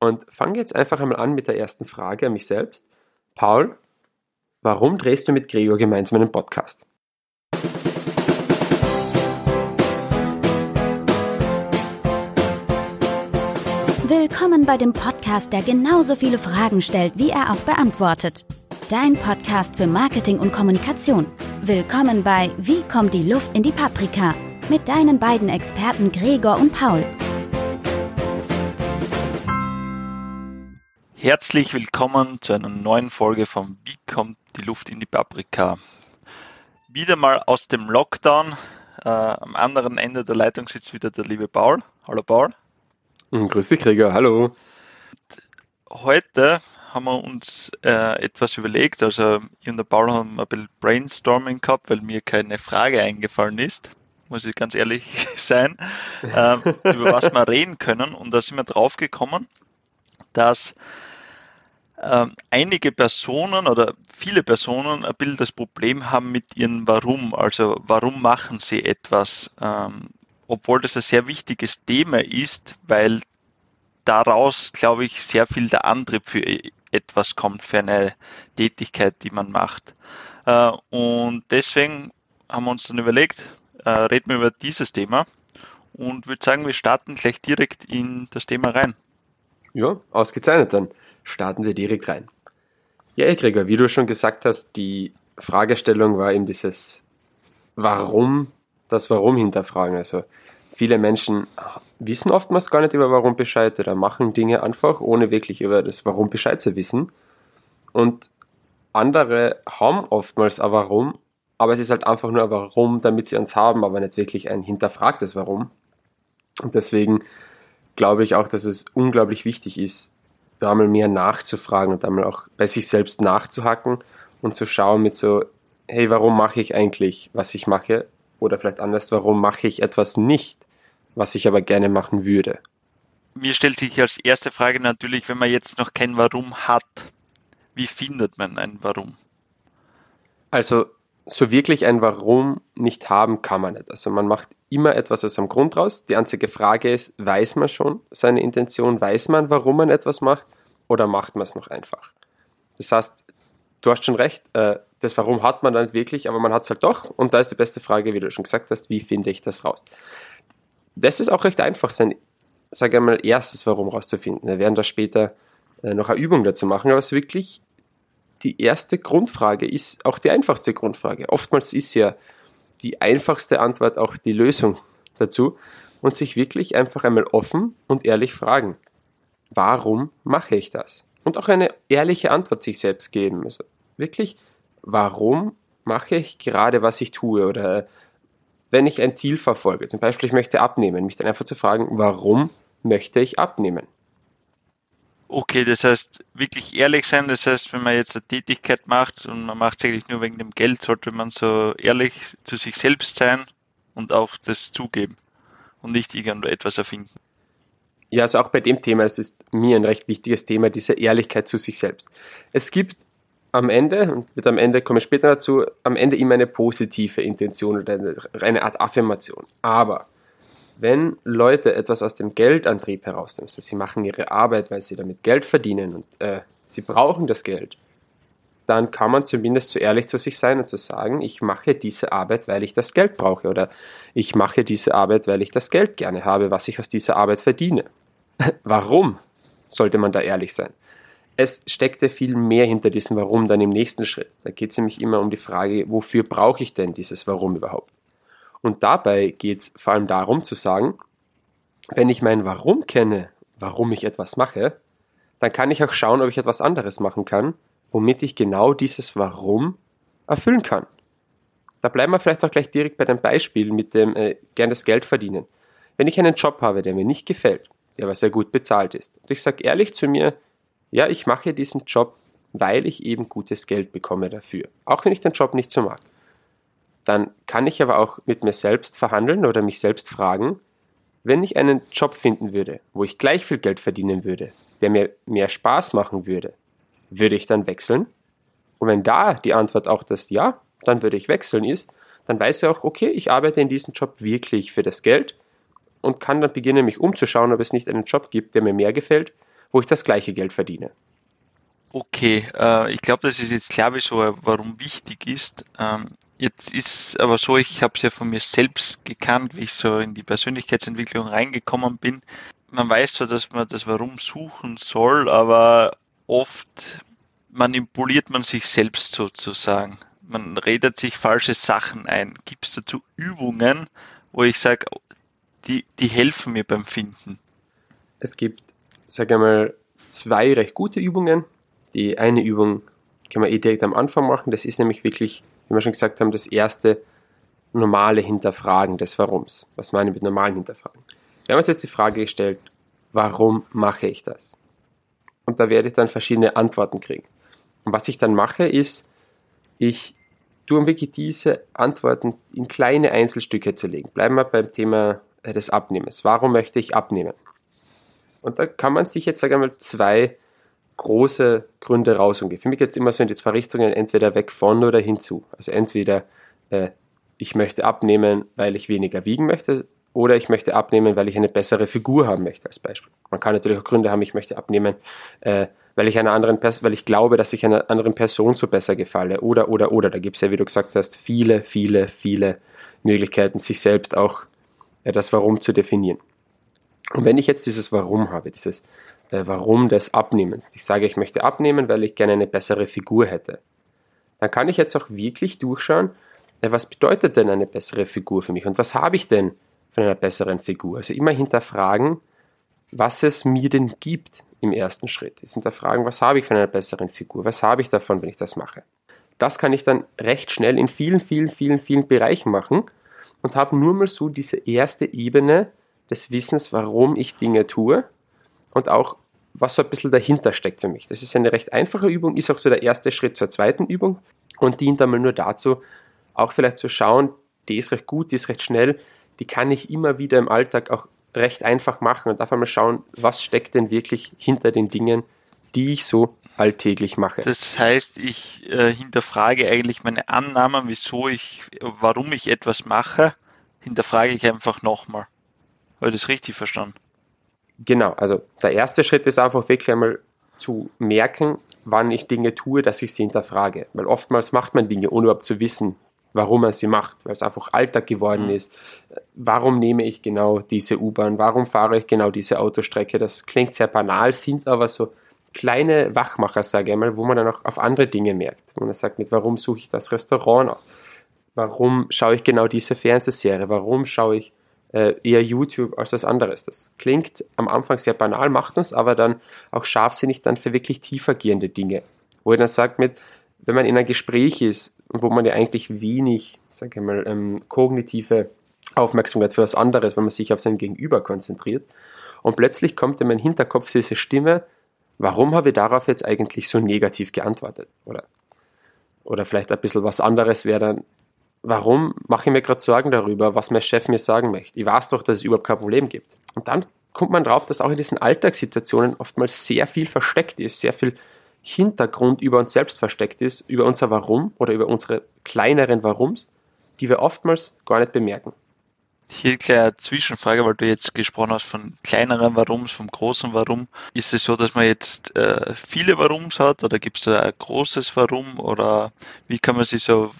Und fange jetzt einfach einmal an mit der ersten Frage an mich selbst. Paul, warum drehst du mit Gregor gemeinsam einen Podcast? Willkommen bei dem Podcast, der genauso viele Fragen stellt, wie er auch beantwortet. Dein Podcast für Marketing und Kommunikation. Willkommen bei Wie kommt die Luft in die Paprika? Mit deinen beiden Experten Gregor und Paul. Herzlich willkommen zu einer neuen Folge von Wie kommt die Luft in die Paprika? Wieder mal aus dem Lockdown. Äh, am anderen Ende der Leitung sitzt wieder der liebe Paul. Hallo Paul. Hm, grüß dich, Gregor. Hallo. Heute haben wir uns äh, etwas überlegt. Also, ich und der Paul haben ein bisschen Brainstorming gehabt, weil mir keine Frage eingefallen ist. Muss ich ganz ehrlich sein, äh, über was wir reden können. Und da sind wir drauf gekommen, dass einige Personen oder viele Personen ein bisschen das Problem haben mit ihrem Warum. Also, warum machen sie etwas? Ähm, obwohl das ein sehr wichtiges Thema ist, weil daraus, glaube ich, sehr viel der Antrieb für etwas kommt, für eine Tätigkeit, die man macht. Äh, und deswegen haben wir uns dann überlegt, äh, reden wir über dieses Thema und würde sagen, wir starten gleich direkt in das Thema rein. Ja, ausgezeichnet dann. Starten wir direkt rein. Ja, Gregor, wie du schon gesagt hast, die Fragestellung war eben dieses Warum, das Warum hinterfragen. Also viele Menschen wissen oftmals gar nicht über Warum Bescheid oder machen Dinge einfach, ohne wirklich über das Warum Bescheid zu wissen. Und andere haben oftmals ein Warum, aber es ist halt einfach nur ein Warum, damit sie uns haben, aber nicht wirklich ein hinterfragtes Warum. Und deswegen glaube ich auch, dass es unglaublich wichtig ist, da mal mehr nachzufragen und einmal auch bei sich selbst nachzuhacken und zu schauen mit so, hey, warum mache ich eigentlich, was ich mache? Oder vielleicht anders, warum mache ich etwas nicht, was ich aber gerne machen würde? Mir stellt sich als erste Frage natürlich, wenn man jetzt noch kein Warum hat, wie findet man ein Warum? Also so wirklich ein Warum nicht haben kann man nicht. Also man macht immer etwas aus einem Grund raus. Die einzige Frage ist, weiß man schon seine Intention, weiß man, warum man etwas macht oder macht man es noch einfach? Das heißt, du hast schon recht, äh, das Warum hat man dann wirklich, aber man hat es halt doch. Und da ist die beste Frage, wie du schon gesagt hast, wie finde ich das raus? Das ist auch recht einfach, sein, sage einmal, erstes Warum rauszufinden. Wir werden da später äh, noch eine Übung dazu machen, aber es ist wirklich die erste Grundfrage ist auch die einfachste Grundfrage. Oftmals ist ja die einfachste Antwort auch die Lösung dazu und sich wirklich einfach einmal offen und ehrlich fragen, warum mache ich das? Und auch eine ehrliche Antwort sich selbst geben. Also wirklich, warum mache ich gerade, was ich tue? Oder wenn ich ein Ziel verfolge, zum Beispiel ich möchte abnehmen, mich dann einfach zu fragen, warum möchte ich abnehmen? Okay, das heißt, wirklich ehrlich sein, das heißt, wenn man jetzt eine Tätigkeit macht und man macht es eigentlich nur wegen dem Geld, sollte man so ehrlich zu sich selbst sein und auch das zugeben und nicht irgendetwas erfinden. Ja, also auch bei dem Thema, das ist mir ein recht wichtiges Thema, diese Ehrlichkeit zu sich selbst. Es gibt am Ende, und mit am Ende komme ich später dazu, am Ende immer eine positive Intention oder eine, eine Art Affirmation. Aber wenn Leute etwas aus dem Geldantrieb herausnehmen, also sie machen ihre Arbeit, weil sie damit Geld verdienen und äh, sie brauchen das Geld, dann kann man zumindest so ehrlich zu sich sein und zu sagen, ich mache diese Arbeit, weil ich das Geld brauche oder ich mache diese Arbeit, weil ich das Geld gerne habe, was ich aus dieser Arbeit verdiene. Warum sollte man da ehrlich sein? Es steckte viel mehr hinter diesem Warum dann im nächsten Schritt. Da geht es nämlich immer um die Frage, wofür brauche ich denn dieses Warum überhaupt? Und dabei geht es vor allem darum zu sagen, wenn ich mein Warum kenne, warum ich etwas mache, dann kann ich auch schauen, ob ich etwas anderes machen kann, womit ich genau dieses Warum erfüllen kann. Da bleiben wir vielleicht auch gleich direkt bei dem Beispiel mit dem äh, gern das Geld verdienen. Wenn ich einen Job habe, der mir nicht gefällt, der aber sehr gut bezahlt ist, und ich sage ehrlich zu mir, ja, ich mache diesen Job, weil ich eben gutes Geld bekomme dafür, auch wenn ich den Job nicht so mag, dann kann ich aber auch mit mir selbst verhandeln oder mich selbst fragen, wenn ich einen Job finden würde, wo ich gleich viel Geld verdienen würde, der mir mehr Spaß machen würde, würde ich dann wechseln? Und wenn da die Antwort auch das Ja, dann würde ich wechseln ist, dann weiß ich auch, okay, ich arbeite in diesem Job wirklich für das Geld und kann dann beginnen, mich umzuschauen, ob es nicht einen Job gibt, der mir mehr gefällt, wo ich das gleiche Geld verdiene. Okay, äh, ich glaube, das ist jetzt klar, wieso warum wichtig ist. Ähm, jetzt ist aber so, ich habe es ja von mir selbst gekannt, wie ich so in die Persönlichkeitsentwicklung reingekommen bin. Man weiß zwar, dass man das Warum suchen soll, aber oft manipuliert man sich selbst sozusagen. Man redet sich falsche Sachen ein. Gibt es dazu Übungen, wo ich sage, die, die helfen mir beim Finden? Es gibt, sage ich mal, zwei recht gute Übungen. Die eine Übung können wir eh direkt am Anfang machen. Das ist nämlich wirklich, wie wir schon gesagt haben, das erste normale Hinterfragen des Warums. Was meine ich mit normalen Hinterfragen? Wir haben uns jetzt die Frage gestellt, warum mache ich das? Und da werde ich dann verschiedene Antworten kriegen. Und was ich dann mache, ist, ich tue wirklich diese Antworten in kleine Einzelstücke zu legen. Bleiben wir beim Thema äh, des Abnehmens. Warum möchte ich abnehmen? Und da kann man sich jetzt, sagen wir mal, zwei große Gründe raus und Für mich geht es immer so in die zwei Richtungen, entweder weg von oder hinzu. Also entweder äh, ich möchte abnehmen, weil ich weniger wiegen möchte, oder ich möchte abnehmen, weil ich eine bessere Figur haben möchte, als Beispiel. Man kann natürlich auch Gründe haben, ich möchte abnehmen, äh, weil ich einer anderen Person, weil ich glaube, dass ich einer anderen Person so besser gefalle. Oder, oder, oder. Da gibt es ja, wie du gesagt hast, viele, viele, viele Möglichkeiten, sich selbst auch äh, das Warum zu definieren. Und wenn ich jetzt dieses Warum habe, dieses Warum des Abnehmens. Ich sage, ich möchte abnehmen, weil ich gerne eine bessere Figur hätte. Dann kann ich jetzt auch wirklich durchschauen, äh, was bedeutet denn eine bessere Figur für mich und was habe ich denn von einer besseren Figur? Also immer hinterfragen, was es mir denn gibt im ersten Schritt. Ist hinterfragen, was habe ich von einer besseren Figur? Was habe ich davon, wenn ich das mache? Das kann ich dann recht schnell in vielen, vielen, vielen, vielen Bereichen machen und habe nur mal so diese erste Ebene des Wissens, warum ich Dinge tue und auch was so ein bisschen dahinter steckt für mich. Das ist eine recht einfache Übung, ist auch so der erste Schritt zur zweiten Übung und dient einmal nur dazu, auch vielleicht zu schauen, die ist recht gut, die ist recht schnell, die kann ich immer wieder im Alltag auch recht einfach machen und darf einmal schauen, was steckt denn wirklich hinter den Dingen, die ich so alltäglich mache. Das heißt, ich äh, hinterfrage eigentlich meine Annahmen, wieso ich, warum ich etwas mache, hinterfrage ich einfach nochmal. Habe ich das richtig verstanden? Genau, also der erste Schritt ist einfach wirklich einmal zu merken, wann ich Dinge tue, dass ich sie hinterfrage. Weil oftmals macht man Dinge, ohne überhaupt zu wissen, warum man sie macht, weil es einfach Alltag geworden mhm. ist. Warum nehme ich genau diese U-Bahn? Warum fahre ich genau diese Autostrecke? Das klingt sehr banal, sind aber so kleine Wachmacher, sage ich mal, wo man dann auch auf andere Dinge merkt. Wo man sagt, mit warum suche ich das Restaurant aus? Warum schaue ich genau diese Fernsehserie? Warum schaue ich äh, eher YouTube als was anderes. Das klingt am Anfang sehr banal, macht uns aber dann auch scharfsinnig dann für wirklich tiefergehende Dinge. Wo ich dann sagt mit, wenn man in einem Gespräch ist, wo man ja eigentlich wenig, sage ich mal, ähm, kognitive Aufmerksamkeit für was anderes, wenn man sich auf sein Gegenüber konzentriert, und plötzlich kommt in meinen Hinterkopf diese Stimme, warum habe ich darauf jetzt eigentlich so negativ geantwortet? Oder, oder vielleicht ein bisschen was anderes wäre dann, warum mache ich mir gerade Sorgen darüber, was mein Chef mir sagen möchte? Ich weiß doch, dass es überhaupt kein Problem gibt. Und dann kommt man drauf, dass auch in diesen Alltagssituationen oftmals sehr viel versteckt ist, sehr viel Hintergrund über uns selbst versteckt ist, über unser Warum oder über unsere kleineren Warums, die wir oftmals gar nicht bemerken. Hier eine Zwischenfrage, weil du jetzt gesprochen hast von kleineren Warums, vom großen Warum. Ist es so, dass man jetzt äh, viele Warums hat oder gibt es da ein großes Warum oder wie kann man sich so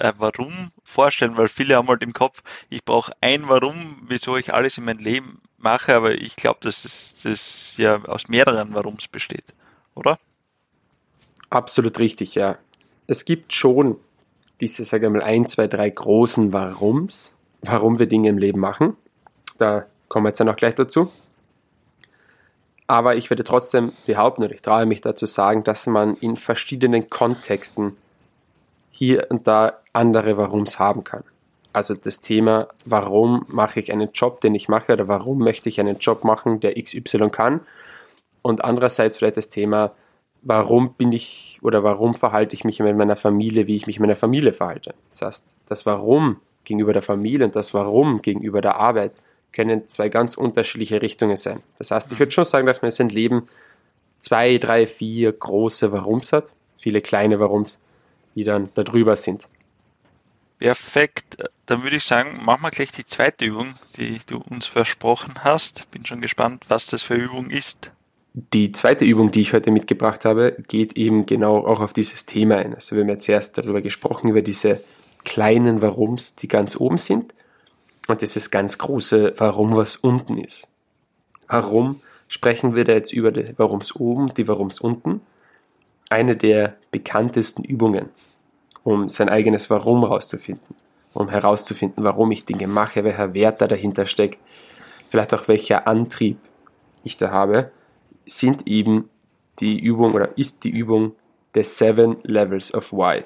ein Warum vorstellen, weil viele haben halt im Kopf, ich brauche ein Warum, wieso ich alles in meinem Leben mache, aber ich glaube, dass das, das ja aus mehreren Warums besteht, oder? Absolut richtig, ja. Es gibt schon diese, sage ich mal, ein, zwei, drei großen Warums, warum wir Dinge im Leben machen. Da kommen wir jetzt dann auch gleich dazu. Aber ich würde trotzdem behaupten, oder ich traue mich dazu sagen, dass man in verschiedenen Kontexten hier und da andere Warums haben kann. Also das Thema, warum mache ich einen Job, den ich mache, oder warum möchte ich einen Job machen, der XY kann. Und andererseits vielleicht das Thema, warum bin ich oder warum verhalte ich mich in meiner Familie, wie ich mich in meiner Familie verhalte. Das heißt, das Warum gegenüber der Familie und das Warum gegenüber der Arbeit können zwei ganz unterschiedliche Richtungen sein. Das heißt, ich würde schon sagen, dass man in seinem Leben zwei, drei, vier große Warums hat, viele kleine Warums die dann darüber sind. Perfekt. Dann würde ich sagen, machen wir gleich die zweite Übung, die du uns versprochen hast. Bin schon gespannt, was das für Übung ist. Die zweite Übung, die ich heute mitgebracht habe, geht eben genau auch auf dieses Thema ein. Also wir haben ja zuerst darüber gesprochen, über diese kleinen Warums, die ganz oben sind und dieses ganz große Warum, was unten ist. Warum sprechen wir da jetzt über die Warums oben, die Warums unten? Eine der bekanntesten Übungen, um sein eigenes Warum herauszufinden, um herauszufinden, warum ich Dinge mache, welcher Wert da dahinter steckt, vielleicht auch welcher Antrieb ich da habe sind eben die Übung oder ist die Übung des Seven Levels of Why.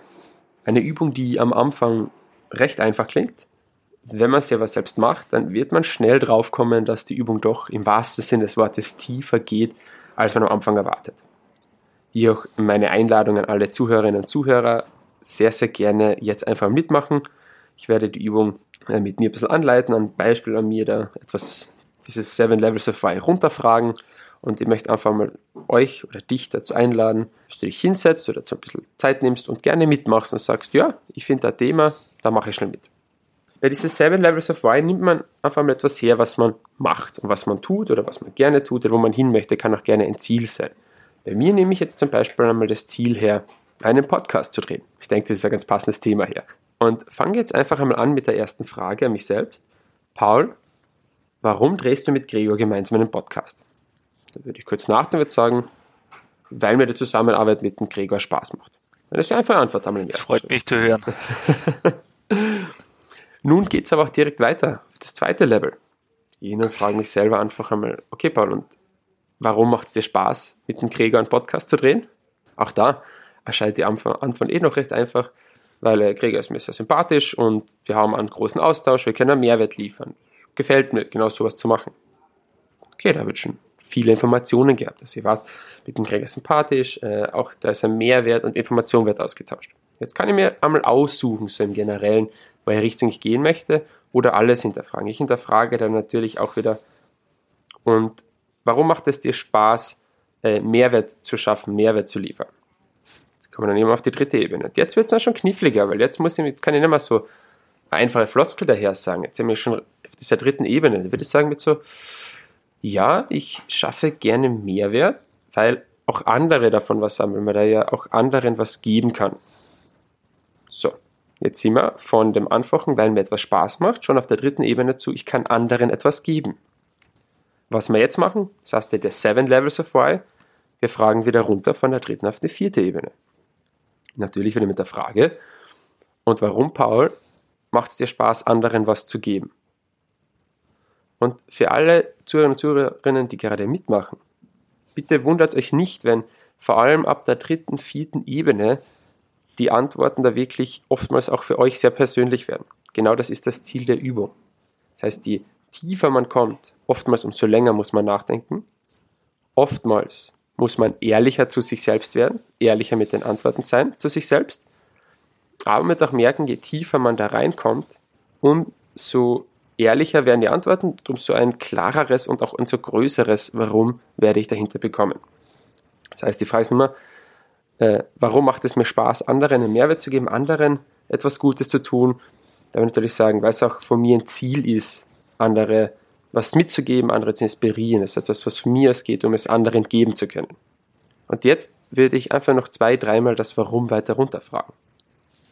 Eine Übung, die am Anfang recht einfach klingt. Wenn man sie aber selbst macht, dann wird man schnell draufkommen, dass die Übung doch im wahrsten Sinne des Wortes tiefer geht, als man am Anfang erwartet. Hier auch meine Einladung an alle Zuhörerinnen und Zuhörer, sehr, sehr gerne jetzt einfach mitmachen. Ich werde die Übung äh, mit mir ein bisschen anleiten, ein Beispiel an mir da etwas dieses Seven Levels of Why runterfragen und ich möchte einfach mal euch oder dich dazu einladen, dass du dich hinsetzt oder so ein bisschen Zeit nimmst und gerne mitmachst und sagst, ja, ich finde das Thema, da mache ich schnell mit. Bei diesen Seven Levels of Why nimmt man einfach mal etwas her, was man macht und was man tut oder was man gerne tut oder wo man hin möchte, kann auch gerne ein Ziel sein. Bei mir nehme ich jetzt zum Beispiel einmal das Ziel her, einen Podcast zu drehen. Ich denke, das ist ein ganz passendes Thema her. Und fange jetzt einfach einmal an mit der ersten Frage an mich selbst. Paul, warum drehst du mit Gregor gemeinsam einen Podcast? Da würde ich kurz nachdenken und sagen, weil mir die Zusammenarbeit mit dem Gregor Spaß macht. Das ist ja einfach Antwort einmal im ersten Freut mich zu hören. Nun geht es aber auch direkt weiter auf das zweite Level. Ich frage mich selber einfach einmal, okay Paul, und warum macht es dir Spaß, mit dem Gregor einen Podcast zu drehen? Auch da erscheint die Antwort eh noch recht einfach, weil Gregor ist mir sehr sympathisch und wir haben einen großen Austausch, wir können einen Mehrwert liefern. Gefällt mir, genau sowas zu machen. Okay, da wird schon viele Informationen gehabt. Also ich weiß, mit dem Gregor sympathisch, äh, auch da ist ein Mehrwert und Information wird ausgetauscht. Jetzt kann ich mir einmal aussuchen, so im Generellen, welche Richtung ich gehen möchte oder alles hinterfragen. Ich hinterfrage dann natürlich auch wieder, und warum macht es dir Spaß, äh, Mehrwert zu schaffen, Mehrwert zu liefern? Jetzt kommen wir dann eben auf die dritte Ebene. Jetzt wird es dann schon kniffliger, weil jetzt muss ich, kann ich nicht mehr so einfache Floskel daher sagen. Jetzt sind wir schon auf dieser dritten Ebene. Da würde ich sagen, mit so, ja, ich schaffe gerne Mehrwert, weil auch andere davon was haben, weil man da ja auch anderen was geben kann. So, jetzt sind wir von dem Anfachen, weil mir etwas Spaß macht, schon auf der dritten Ebene zu, ich kann anderen etwas geben. Was wir jetzt machen, das heißt der Seven Levels of Why, wir fragen wieder runter von der dritten auf die vierte Ebene. Natürlich wieder mit der Frage, und warum, Paul, macht es dir Spaß, anderen was zu geben? Und für alle Zuhörer und Zuhörerinnen, die gerade mitmachen, bitte wundert euch nicht, wenn vor allem ab der dritten, vierten Ebene die Antworten da wirklich oftmals auch für euch sehr persönlich werden. Genau das ist das Ziel der Übung. Das heißt, je tiefer man kommt, oftmals umso länger muss man nachdenken. Oftmals muss man ehrlicher zu sich selbst werden, ehrlicher mit den Antworten sein zu sich selbst. Aber man wird auch merken, je tiefer man da reinkommt, umso ehrlicher werden die Antworten und umso ein klareres und auch ein so größeres Warum werde ich dahinter bekommen. Das heißt, die Frage ist immer, äh, warum macht es mir Spaß, anderen einen Mehrwert zu geben, anderen etwas Gutes zu tun? Da würde ich natürlich sagen, weil es auch von mir ein Ziel ist, andere was mitzugeben, andere zu inspirieren. Es ist etwas, was mir aus geht, um es anderen geben zu können. Und jetzt würde ich einfach noch zwei, dreimal das Warum weiter runterfragen.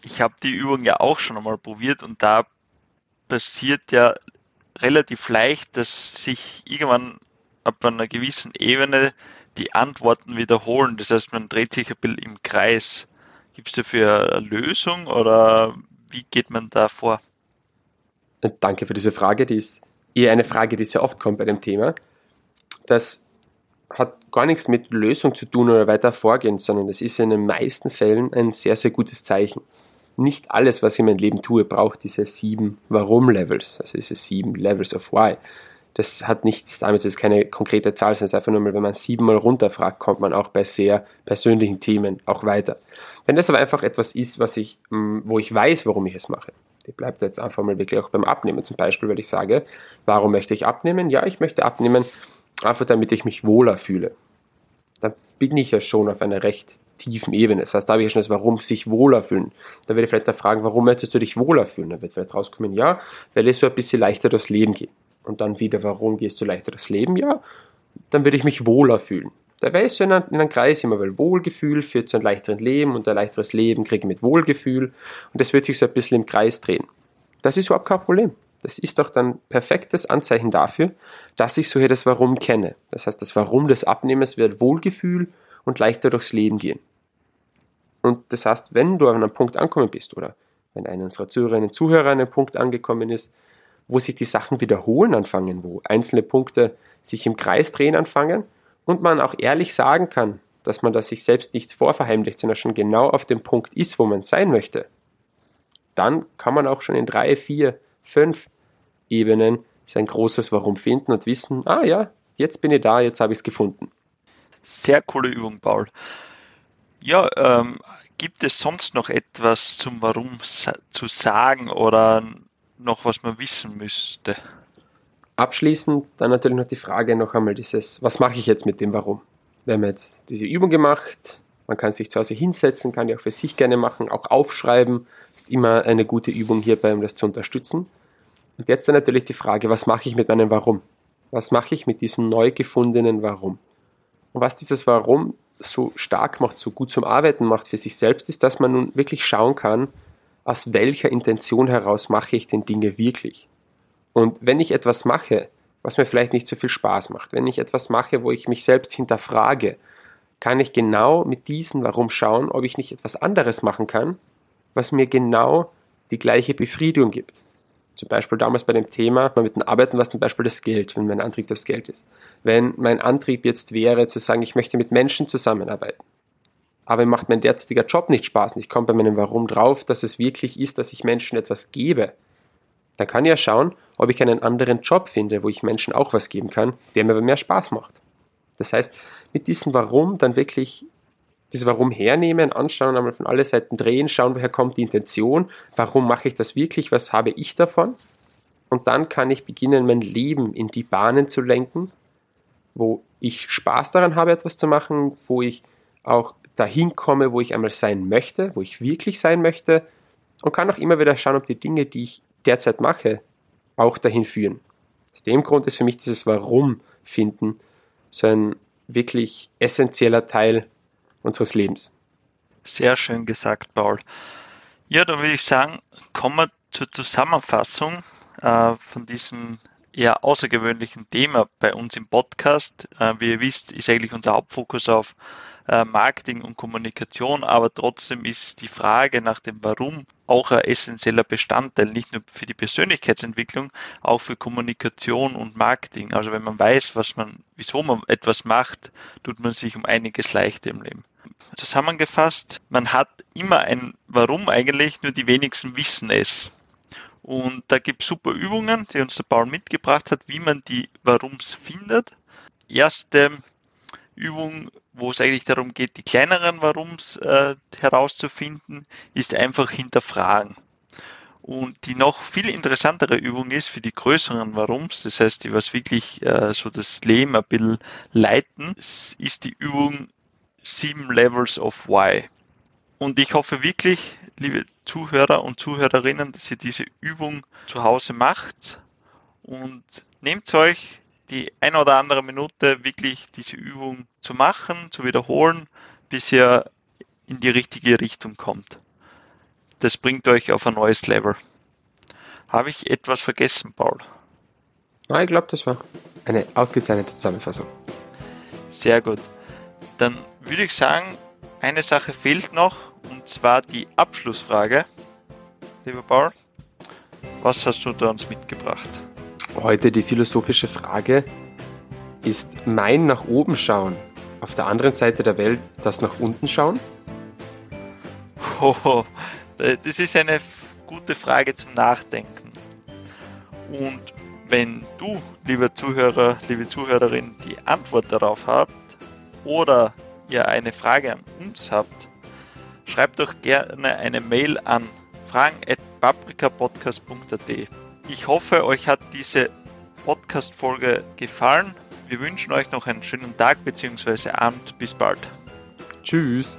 Ich habe die Übung ja auch schon einmal probiert und da passiert ja relativ leicht, dass sich irgendwann ab einer gewissen Ebene die Antworten wiederholen. Das heißt, man dreht sich ein bisschen im Kreis. Gibt es dafür eine Lösung oder wie geht man da vor? Danke für diese Frage. Die ist eher eine Frage, die sehr oft kommt bei dem Thema. Das hat gar nichts mit Lösung zu tun oder weiter vorgehen, sondern es ist in den meisten Fällen ein sehr, sehr gutes Zeichen nicht alles, was ich in meinem Leben tue, braucht diese sieben Warum-Levels, also diese sieben Levels of Why. Das hat nichts damit, das ist keine konkrete Zahl, sondern es ist einfach nur mal, wenn man siebenmal runterfragt, kommt man auch bei sehr persönlichen Themen auch weiter. Wenn das aber einfach etwas ist, was ich, wo ich weiß, warum ich es mache, die bleibt jetzt einfach mal wirklich auch beim Abnehmen zum Beispiel, weil ich sage, warum möchte ich abnehmen? Ja, ich möchte abnehmen, einfach damit ich mich wohler fühle. Dann bin ich ja schon auf einer recht tiefen Ebene. Das heißt, da habe ich ja schon das Warum sich wohler fühlen. Da werde ich vielleicht da fragen, warum möchtest du dich wohler fühlen? Da wird vielleicht rauskommen, ja, weil es so ein bisschen leichter durchs Leben geht. Und dann wieder, warum gehst du leichter durchs Leben? Ja, dann würde ich mich wohler fühlen. Der wäre so in einem Kreis immer, weil Wohlgefühl führt zu einem leichteren Leben und ein leichteres Leben kriege ich mit Wohlgefühl und das wird sich so ein bisschen im Kreis drehen. Das ist überhaupt kein Problem. Das ist doch dann perfektes Anzeichen dafür, dass ich so hier das Warum kenne. Das heißt, das Warum des Abnehmens wird Wohlgefühl und leichter durchs Leben gehen. Und das heißt, wenn du an einem Punkt angekommen bist oder wenn einer unserer Zuhörerinnen und Zuhörer an einem Punkt angekommen ist, wo sich die Sachen wiederholen anfangen, wo einzelne Punkte sich im Kreis drehen anfangen und man auch ehrlich sagen kann, dass man da sich selbst nichts vorverheimlicht, sondern schon genau auf dem Punkt ist, wo man sein möchte, dann kann man auch schon in drei, vier, fünf Ebenen sein großes Warum finden und wissen, ah ja, jetzt bin ich da, jetzt habe ich es gefunden. Sehr coole Übung, Paul. Ja, ähm, gibt es sonst noch etwas zum Warum sa zu sagen oder noch was man wissen müsste? Abschließend dann natürlich noch die Frage noch einmal dieses, was mache ich jetzt mit dem Warum? Wir haben jetzt diese Übung gemacht, man kann sich zu Hause hinsetzen, kann die auch für sich gerne machen, auch aufschreiben, ist immer eine gute Übung hierbei, um das zu unterstützen. Und jetzt dann natürlich die Frage, was mache ich mit meinem Warum? Was mache ich mit diesem neu gefundenen Warum? Und was dieses Warum so stark macht, so gut zum Arbeiten macht für sich selbst, ist, dass man nun wirklich schauen kann, aus welcher Intention heraus mache ich denn Dinge wirklich. Und wenn ich etwas mache, was mir vielleicht nicht so viel Spaß macht, wenn ich etwas mache, wo ich mich selbst hinterfrage, kann ich genau mit diesem Warum schauen, ob ich nicht etwas anderes machen kann, was mir genau die gleiche Befriedigung gibt. Zum Beispiel damals bei dem Thema mit dem Arbeiten war es zum Beispiel das Geld, wenn mein Antrieb das Geld ist. Wenn mein Antrieb jetzt wäre zu sagen, ich möchte mit Menschen zusammenarbeiten, aber mir macht mein derzeitiger Job nicht Spaß und ich komme bei meinem Warum drauf, dass es wirklich ist, dass ich Menschen etwas gebe, dann kann ich ja schauen, ob ich einen anderen Job finde, wo ich Menschen auch was geben kann, der mir aber mehr Spaß macht. Das heißt, mit diesem Warum dann wirklich dieses Warum hernehmen, anschauen, einmal von alle Seiten drehen, schauen, woher kommt die Intention, warum mache ich das wirklich, was habe ich davon? Und dann kann ich beginnen, mein Leben in die Bahnen zu lenken, wo ich Spaß daran habe, etwas zu machen, wo ich auch dahin komme, wo ich einmal sein möchte, wo ich wirklich sein möchte und kann auch immer wieder schauen, ob die Dinge, die ich derzeit mache, auch dahin führen. Aus dem Grund ist für mich dieses Warum finden so ein wirklich essentieller Teil unseres Lebens. Sehr schön gesagt, Paul. Ja, dann würde ich sagen, kommen wir zur Zusammenfassung äh, von diesem eher außergewöhnlichen Thema bei uns im Podcast. Äh, wie ihr wisst, ist eigentlich unser Hauptfokus auf äh, Marketing und Kommunikation, aber trotzdem ist die Frage nach dem Warum auch ein essentieller Bestandteil, nicht nur für die Persönlichkeitsentwicklung, auch für Kommunikation und Marketing. Also wenn man weiß, was man, wieso man etwas macht, tut man sich um einiges leichter im Leben. Zusammengefasst, man hat immer ein Warum eigentlich, nur die wenigsten wissen es. Und da gibt es super Übungen, die uns der Paul mitgebracht hat, wie man die Warums findet. Erste Übung, wo es eigentlich darum geht, die kleineren Warums äh, herauszufinden, ist einfach hinterfragen. Und die noch viel interessantere Übung ist für die größeren Warums, das heißt, die was wirklich äh, so das Leben ein bisschen leiten, ist die Übung Sieben Levels of Why. Und ich hoffe wirklich, liebe Zuhörer und Zuhörerinnen, dass ihr diese Übung zu Hause macht und nehmt euch die ein oder andere Minute wirklich diese Übung zu machen, zu wiederholen, bis ihr in die richtige Richtung kommt. Das bringt euch auf ein neues Level. Habe ich etwas vergessen, Paul? Ich glaube, das war eine ausgezeichnete Zusammenfassung. Sehr gut. Dann würde ich sagen, eine Sache fehlt noch, und zwar die Abschlussfrage. Lieber Paul, was hast du da uns mitgebracht? Heute die philosophische Frage, ist mein nach oben schauen auf der anderen Seite der Welt das nach unten schauen? Oh, das ist eine gute Frage zum Nachdenken. Und wenn du, lieber Zuhörer, liebe Zuhörerin, die Antwort darauf habt oder ihr eine Frage an uns habt, schreibt doch gerne eine Mail an fragen.paprikapodcast.at. Ich hoffe, euch hat diese Podcast-Folge gefallen. Wir wünschen euch noch einen schönen Tag bzw. Abend. Bis bald. Tschüss.